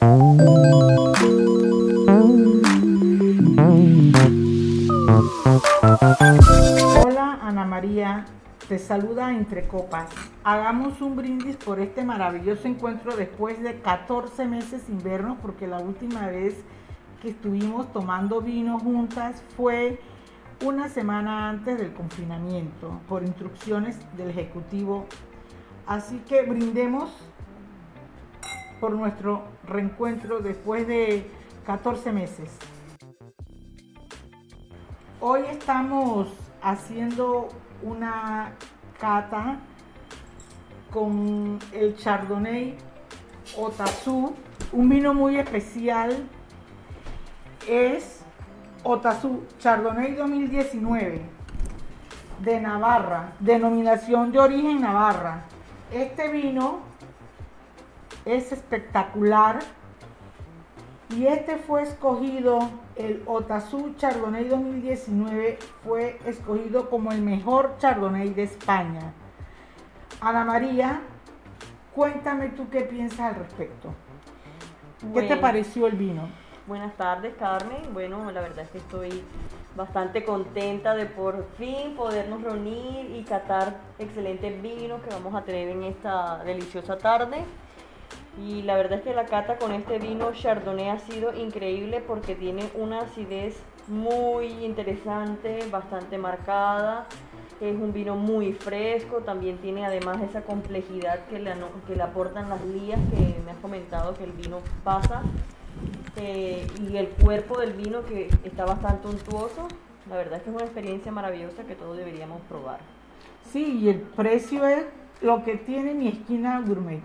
Hola Ana María, te saluda Entre Copas. Hagamos un brindis por este maravilloso encuentro después de 14 meses sin vernos porque la última vez que estuvimos tomando vino juntas fue una semana antes del confinamiento por instrucciones del Ejecutivo. Así que brindemos por nuestro reencuentro después de 14 meses. Hoy estamos haciendo una cata con el Chardonnay Otazu, un vino muy especial. Es Otazu Chardonnay 2019 de Navarra, denominación de origen Navarra. Este vino es espectacular y este fue escogido, el Otazu Chardonnay 2019 fue escogido como el mejor Chardonnay de España. Ana María, cuéntame tú qué piensas al respecto. ¿Qué te pareció el vino? Buenas tardes, Carmen. Bueno, la verdad es que estoy bastante contenta de por fin podernos reunir y catar excelentes vinos que vamos a tener en esta deliciosa tarde. Y la verdad es que la cata con este vino Chardonnay ha sido increíble porque tiene una acidez muy interesante, bastante marcada. Es un vino muy fresco, también tiene además esa complejidad que le, que le aportan las lías que me has comentado que el vino pasa. Eh, y el cuerpo del vino que está bastante untuoso. La verdad es que es una experiencia maravillosa que todos deberíamos probar. Sí, y el precio es lo que tiene mi esquina gourmet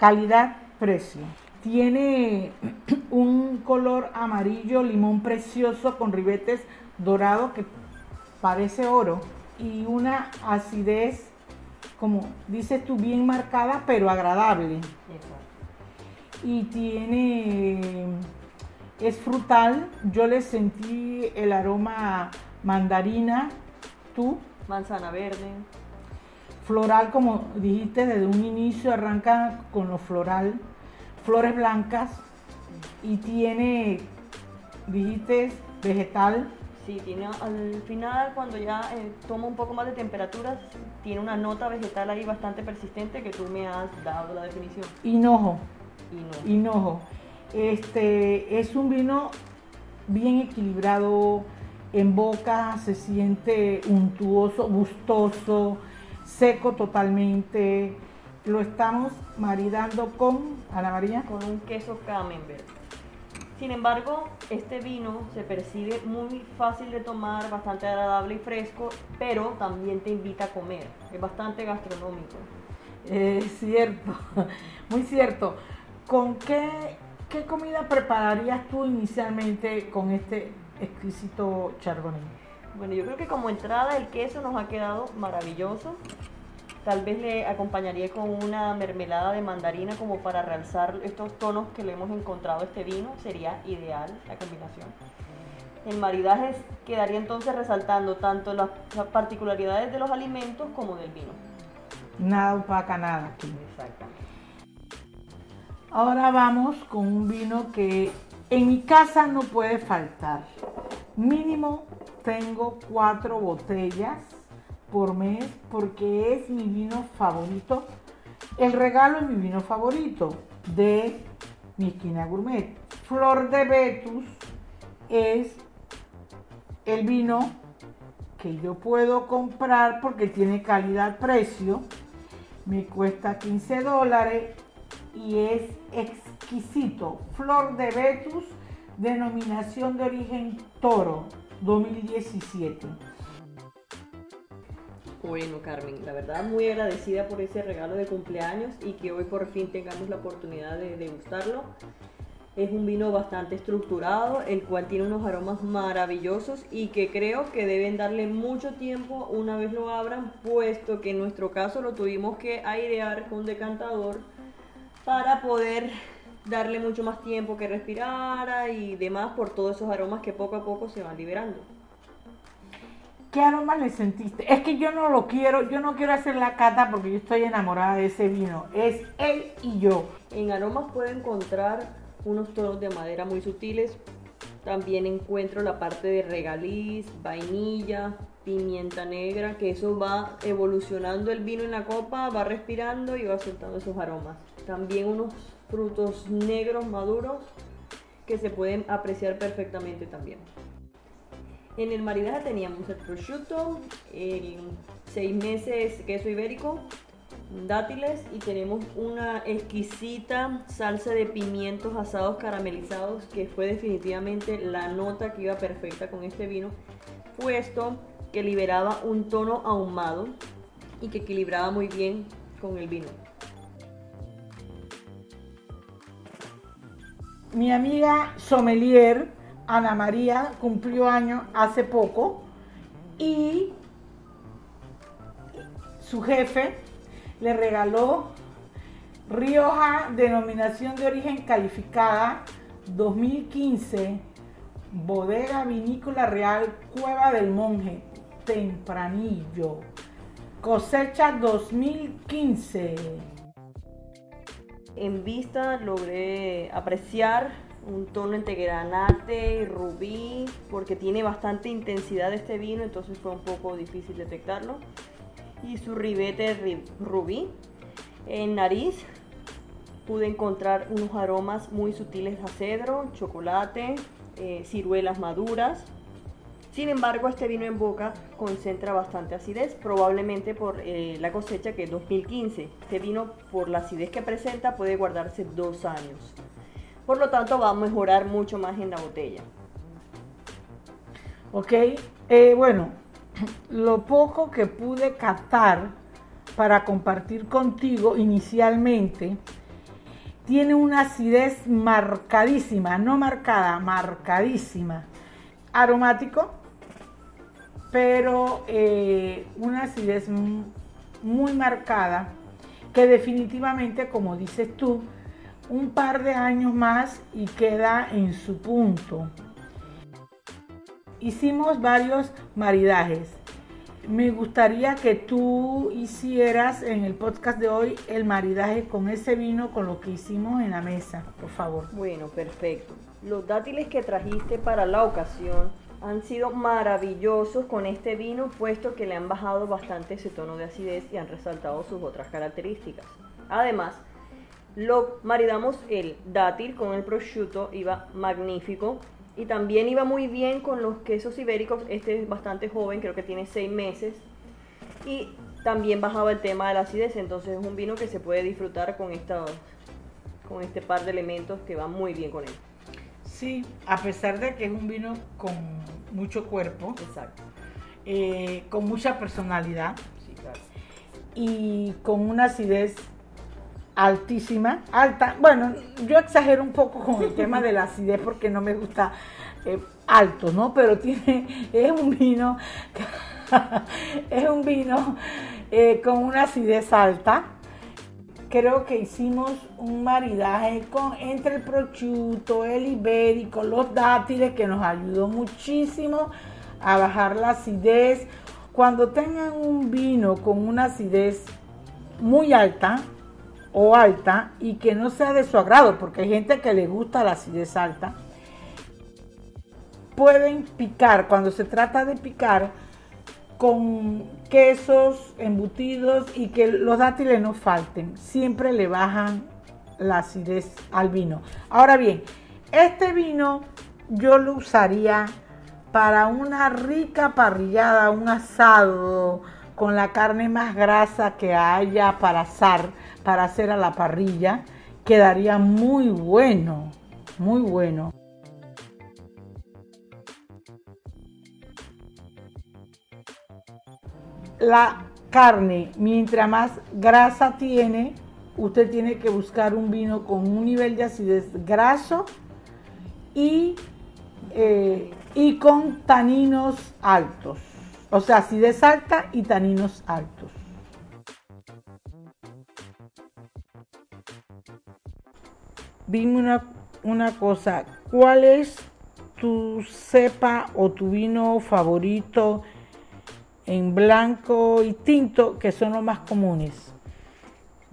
calidad-precio. Tiene un color amarillo limón precioso con ribetes dorados que parece oro y una acidez, como dices tú, bien marcada pero agradable. Y tiene, es frutal, yo le sentí el aroma mandarina, tú. Manzana verde floral, como dijiste, desde un inicio arranca con lo floral, flores blancas y tiene, dijiste, vegetal. Sí, tiene al final cuando ya eh, toma un poco más de temperatura, tiene una nota vegetal ahí bastante persistente que tú me has dado la definición. Hinojo. Hinojo. Hinojo. Este es un vino bien equilibrado en boca, se siente untuoso, gustoso, seco totalmente. Lo estamos maridando con, Ana María. Con un queso camembert. Sin embargo, este vino se percibe muy fácil de tomar, bastante agradable y fresco, pero también te invita a comer. Es bastante gastronómico. Es cierto, muy cierto. ¿Con qué, qué comida prepararías tú inicialmente con este exquisito chardonnay? Bueno, yo creo que como entrada el queso nos ha quedado maravilloso. Tal vez le acompañaría con una mermelada de mandarina como para realzar estos tonos que le hemos encontrado a este vino. Sería ideal la combinación. El maridaje quedaría entonces resaltando tanto las, particularidades de los alimentos como del vino. Nada opaca, nada aquí. Exactamente. Ahora vamos con un vino que en mi casa no puede faltar. Mínimo tengo cuatro botellas por mes porque es mi vino favorito. El regalo es mi vino favorito de mi esquina gourmet. Flor de Betus es el vino que yo puedo comprar porque tiene calidad-precio. Me cuesta 15 dólares y es exquisito. Flor de Betus, denominación de origen toro, 2017. Bueno, Carmen, la verdad muy agradecida por ese regalo de cumpleaños y que hoy por fin tengamos la oportunidad de degustarlo. Es un vino bastante estructurado, el cual tiene unos aromas maravillosos y que creo que deben darle mucho tiempo una vez lo abran, puesto que en nuestro caso lo tuvimos que airear con decantador para poder darle mucho más tiempo que respirara y demás por todos esos aromas que poco a poco se van liberando. ¿Qué aroma le sentiste? Es que yo no lo quiero, yo no quiero hacer la cata porque yo estoy enamorada de ese vino. Es él y yo. En aromas puedo encontrar unos tonos de madera muy sutiles. También encuentro la parte de regaliz, vainilla, pimienta negra, que eso va evolucionando el vino en la copa, va respirando y va soltando esos aromas. También unos frutos negros maduros que se pueden apreciar perfectamente también. En el maridaje teníamos el prosciutto, el seis meses queso ibérico, dátiles y tenemos una exquisita salsa de pimientos asados caramelizados que fue definitivamente la nota que iba perfecta con este vino, puesto que liberaba un tono ahumado y que equilibraba muy bien con el vino. Mi amiga sommelier Ana María cumplió años hace poco y su jefe le regaló Rioja denominación de origen calificada 2015 Bodega Vinícola Real Cueva del Monje Tempranillo. Cosecha 2015 En vista logré apreciar un tono entre granate y rubí porque tiene bastante intensidad este vino entonces fue un poco difícil detectarlo y su ribete rubí. En nariz pude encontrar unos aromas muy sutiles a cedro, chocolate, eh, ciruelas maduras. Sin embargo, este vino en boca concentra bastante acidez, probablemente por eh, la cosecha que es 2015. Este vino, por la acidez que presenta, puede guardarse dos años. Por lo tanto, va a mejorar mucho más en la botella. Ok, eh, bueno, lo poco que pude captar para compartir contigo inicialmente tiene una acidez marcadísima, no marcada, marcadísima. Aromático, pero eh, una acidez muy marcada que definitivamente, como dices tú, un par de años más y queda en su punto hicimos varios maridajes. Me gustaría que tú hicieras en el podcast de hoy el maridaje con ese vino, con lo que hicimos en la mesa, por favor. Bueno, perfecto. Los dátiles que trajiste para la ocasión han sido maravillosos con este vino, puesto que le han bajado bastante ese tono de acidez y han resaltado sus otras características. Además, lo maridamos el dátil con el prosciutto, iba magnífico y también iba muy bien con los quesos ibéricos. Este es bastante joven, creo que tiene seis meses. Y también bajaba el tema de la acidez, entonces es un vino que se puede disfrutar con, esta, con este par de elementos que va muy bien con él. Sí, a pesar de que es un vino con mucho cuerpo, Exacto. Eh, con mucha personalidad y con una acidez altísima, alta. Bueno, yo exagero un poco con el tema de la acidez porque no me gusta eh, alto, ¿no? Pero tiene, es un vino, es un vino eh, con una acidez alta. Creo que hicimos un maridaje con, entre el prosciutto, el ibérico, los dátiles que nos ayudó muchísimo a bajar la acidez. Cuando tengan un vino con una acidez muy alta, o alta y que no sea de su agrado, porque hay gente que le gusta la acidez alta, pueden picar, cuando se trata de picar, con quesos embutidos y que los dátiles no falten, siempre le bajan la acidez al vino. Ahora bien, este vino yo lo usaría para una rica parrillada, un asado, con la carne más grasa que haya para asar, para hacer a la parrilla, quedaría muy bueno, muy bueno. La carne, mientras más grasa tiene, usted tiene que buscar un vino con un nivel de acidez graso y, eh, y con taninos altos. O sea, acidez alta y taninos altos. Dime una, cosa, ¿cuál es tu cepa o tu vino favorito en blanco y tinto, que son los más comunes?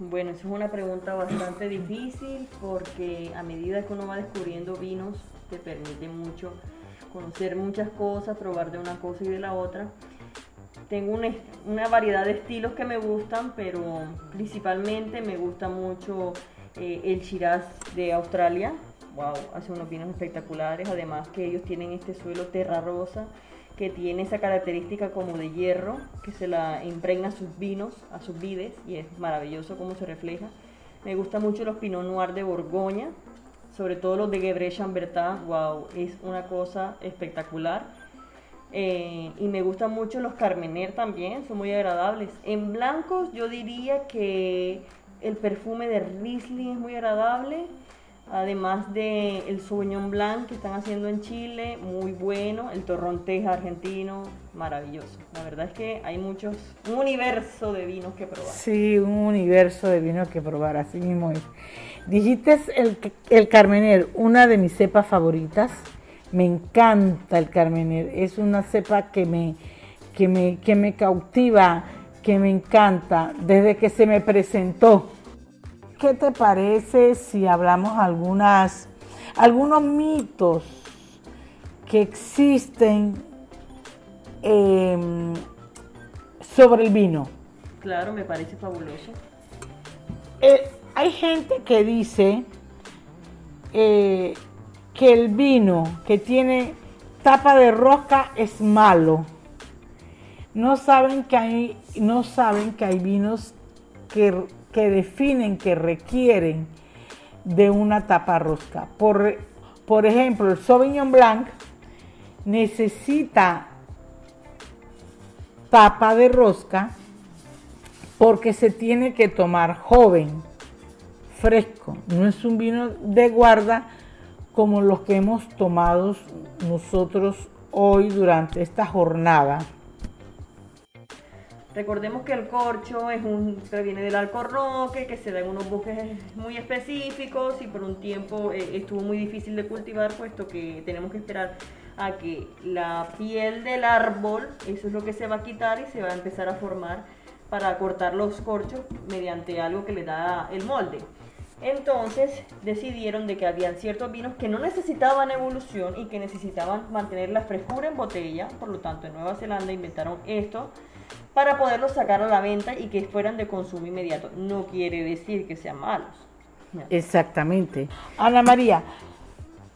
Bueno, esa es una pregunta bastante difícil porque a medida que uno va descubriendo vinos, te permite mucho conocer muchas cosas, probar de una cosa y de la otra. Tengo una, una variedad de estilos que me gustan, pero principalmente me gusta mucho eh, el Shiraz de Australia. Wow, hace unos vinos espectaculares. Además que ellos tienen este suelo terra rosa que tiene esa característica como de hierro que se la impregna a sus vinos, a sus vides y es maravilloso cómo se refleja. Me gusta mucho los Pinot Noir de Borgoña, sobre todo los de Gebre Chambertin, wow, es una cosa espectacular. Eh, y me gustan mucho los Carmener también, son muy agradables. En blancos yo diría que el perfume de Riesling es muy agradable. Además de el Sauvignon Blanc que están haciendo en Chile, muy bueno. El Torronteja argentino, maravilloso. La verdad es que hay muchos, un universo de vinos que probar. Sí, un universo de vinos que probar, así mismo es. Dijiste el, el Carmener, una de mis cepas favoritas. Me encanta el Carmener. Es una cepa que me, que me, que me cautiva, que me encanta desde que se me presentó. ¿Qué te parece si hablamos algunas, algunos mitos que existen em, sobre el vino? Claro, me parece fabuloso. Eh, hay gente que dice eh, que el vino que tiene tapa de rosca es malo. No saben que hay, no saben que hay vinos que, que definen, que requieren de una tapa rosca. Por, por ejemplo, el Sauvignon Blanc necesita tapa de rosca porque se tiene que tomar joven fresco, no es un vino de guarda como los que hemos tomado nosotros hoy durante esta jornada. Recordemos que el corcho es un que viene del alcornoque, que se da en unos bosques muy específicos y por un tiempo eh, estuvo muy difícil de cultivar, puesto que tenemos que esperar a que la piel del árbol, eso es lo que se va a quitar y se va a empezar a formar para cortar los corchos mediante algo que le da el molde. Entonces decidieron de que habían ciertos vinos que no necesitaban evolución y que necesitaban mantener la frescura en botella. Por lo tanto, en Nueva Zelanda inventaron esto para poderlos sacar a la venta y que fueran de consumo inmediato. No quiere decir que sean malos. Exactamente. Ana María,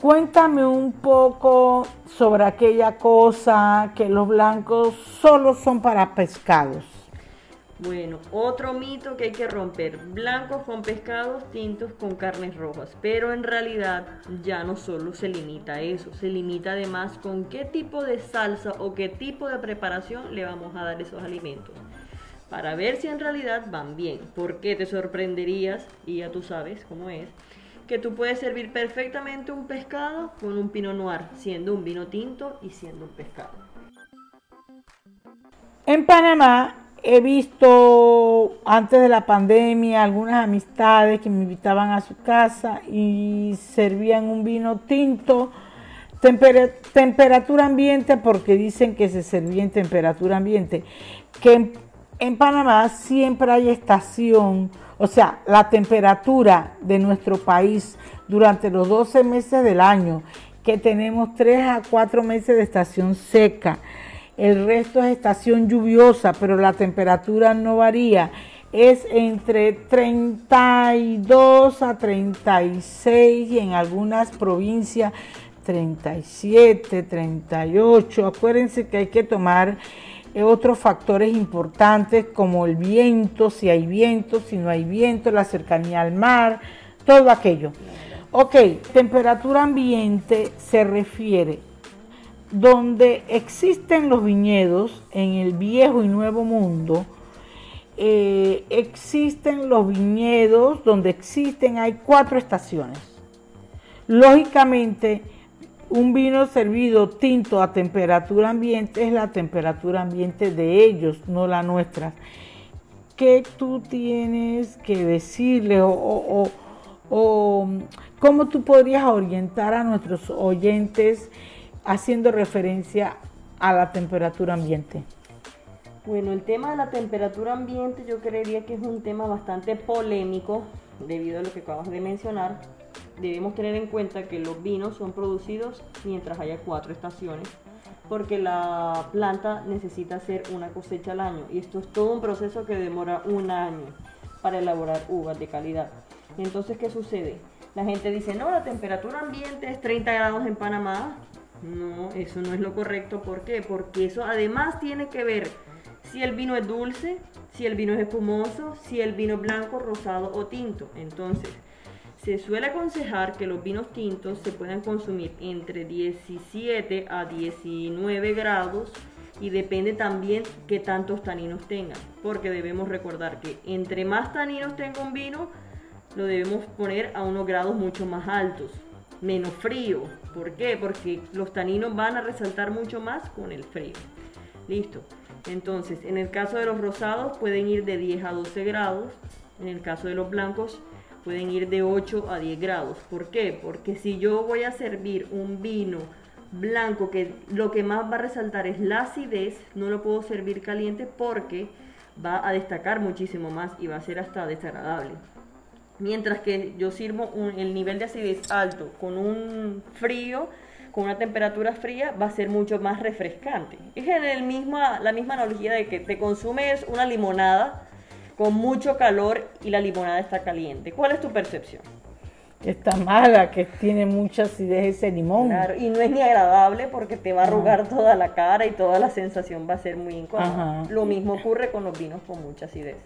cuéntame un poco sobre aquella cosa que los blancos solo son para pescados. Bueno, otro mito que hay que romper, blancos con pescados, tintos con carnes rojas, pero en realidad ya no solo se limita a eso, se limita además con qué tipo de salsa o qué tipo de preparación le vamos a dar esos alimentos, para ver si en realidad van bien, porque te sorprenderías, y ya tú sabes cómo es, que tú puedes servir perfectamente un pescado con un pinot noir, siendo un vino tinto y siendo un pescado. En Panamá He visto antes de la pandemia algunas amistades que me invitaban a su casa y servían un vino tinto, temperatura ambiente, porque dicen que se servía en temperatura ambiente, que en, Panamá siempre hay estación, o sea, la temperatura de nuestro país durante los 12 meses del año, que tenemos 3 a 4 meses de estación seca el resto es estación lluviosa, pero la temperatura no varía. Es entre 32 a 36 y en algunas provincias 37, 38. Acuérdense que hay que tomar eh, otros factores importantes como el viento, si hay viento, si no hay viento, la cercanía al mar, todo aquello. Ok, temperatura ambiente se refiere donde existen los viñedos en el viejo y nuevo mundo, eh, existen los viñedos donde existen, hay cuatro estaciones. Lógicamente, un vino servido tinto a temperatura ambiente es la temperatura ambiente de ellos, no la nuestra. ¿Qué tú tienes que decirle o, o cómo tú podrías orientar a nuestros oyentes? Haciendo referencia a la temperatura ambiente. Bueno, el tema de la temperatura ambiente yo creería que es un tema bastante polémico debido a lo que acabas de mencionar. Debemos tener en cuenta que los vinos son producidos mientras haya cuatro estaciones porque la planta necesita hacer una cosecha al año y esto es todo un proceso que demora un año para elaborar uvas de calidad. Entonces, ¿qué sucede? La gente dice, no, la temperatura ambiente es 30 grados en Panamá. No, eso no es lo correcto. ¿Por qué? Porque eso además tiene que ver si el vino es dulce, si el vino es espumoso, si el vino es blanco, rosado o tinto. Entonces, se suele aconsejar que los vinos tintos se puedan consumir entre 17 a 19 grados y depende también qué tantos taninos tengan, porque debemos recordar que entre más taninos tenga un vino, lo debemos poner a unos grados mucho más altos, menos frío. ¿Por qué? Porque los taninos van a resaltar mucho más con el frío. Listo. Entonces, en el caso de los rosados pueden ir de 10 a 12 grados, en el caso de los blancos pueden ir de 8 a 10 grados. ¿Por qué? Porque si yo voy a servir un vino blanco que lo que más va a resaltar es la acidez, no lo puedo servir caliente porque va a destacar muchísimo más y va a ser hasta desagradable. Mientras que yo sirvo el nivel de acidez alto con un frío, con una temperatura fría, va a ser mucho más refrescante. Es en el misma, la misma analogía de que te consumes una limonada con mucho calor y la limonada está caliente. ¿Cuál es tu percepción? Está mala, que tiene mucha acidez ese limón. Claro, y no es ni agradable porque te va a arrugar toda la cara y toda la sensación va a ser muy incómoda. Lo mismo ocurre con los vinos con mucha acidez.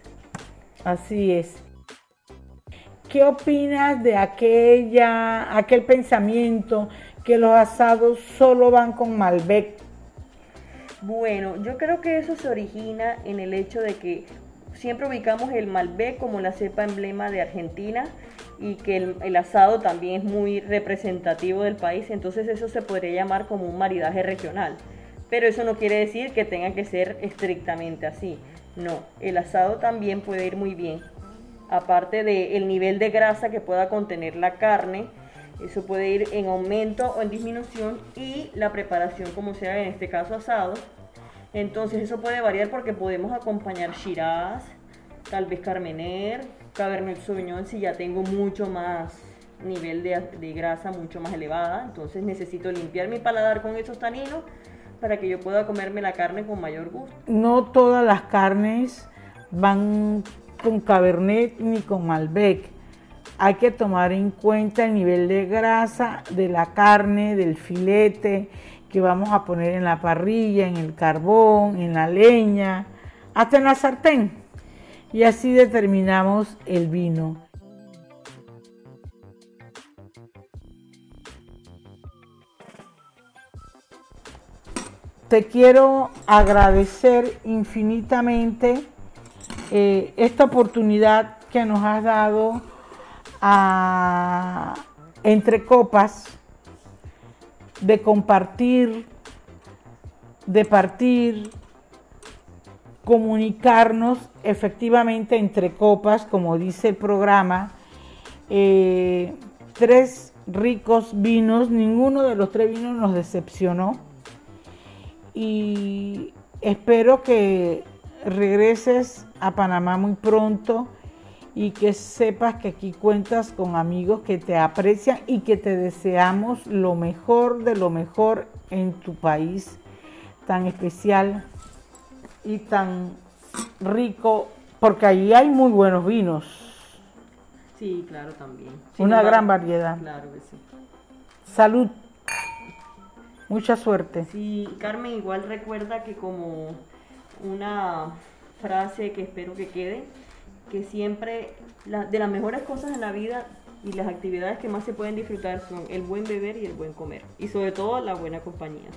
Así es. ¿Qué opinas de aquella, aquel pensamiento que los asados solo van con Malbec? Bueno, yo creo que eso se origina en el hecho de que siempre ubicamos el Malbec como la cepa emblema de Argentina y que el, asado también es muy representativo del país, entonces eso se podría llamar como un maridaje regional. Pero eso no quiere decir que tenga que ser estrictamente así. No, el asado también puede ir muy bien. Aparte del nivel de grasa que pueda contener la carne, eso puede ir en aumento o en disminución y la preparación como sea en este caso asado entonces eso puede variar porque podemos acompañar Shiraz, tal vez Carmener, Cabernet Sauvignon si ya tengo mucho más nivel de, grasa mucho más elevada. Entonces necesito limpiar mi paladar con esos taninos para que yo pueda comerme la carne con mayor gusto. No todas las carnes van con Cabernet ni con Malbec. Hay que tomar en cuenta el nivel de grasa de la carne, del filete que vamos a poner en la parrilla, en el carbón, en la leña, hasta en la sartén. Y así determinamos el vino. Te quiero agradecer infinitamente eh, esta oportunidad que nos has dado a Entre Copas de compartir, de partir, comunicarnos efectivamente entre copas, como dice el programa, eh, tres ricos vinos, ninguno de los tres vinos nos decepcionó. Y espero que regreses a Panamá muy pronto y que sepas que aquí cuentas con amigos que te aprecian y que te deseamos lo mejor de lo mejor en tu país tan especial y tan rico, porque allí hay muy buenos vinos. Sí, claro, también. Una gran variedad. Claro que sí. Salud. Mucha suerte. Sí, Carmen, igual recuerda que como una frase que espero que quede, que siempre de las mejores cosas en la vida y las actividades que más se pueden disfrutar son el buen beber y el buen comer. Y sobre todo la buena compañía.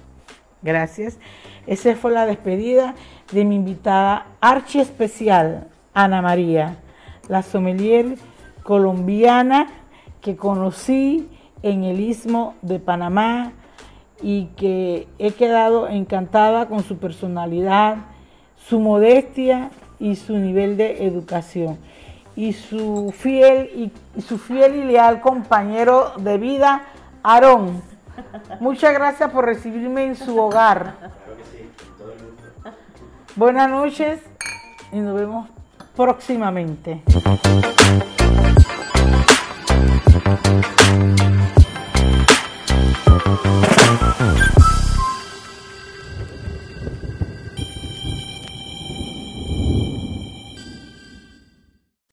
Gracias. Esa fue la despedida de mi invitada archi especial, Ana María, la sommelier colombiana que conocí en el istmo de Panamá y que he quedado encantada con su personalidad, su modestia y su nivel de educación. Y su fiel y, su fiel y leal compañero de vida, Aarón. Muchas gracias por recibirme en su hogar. Buenas noches y nos vemos próximamente.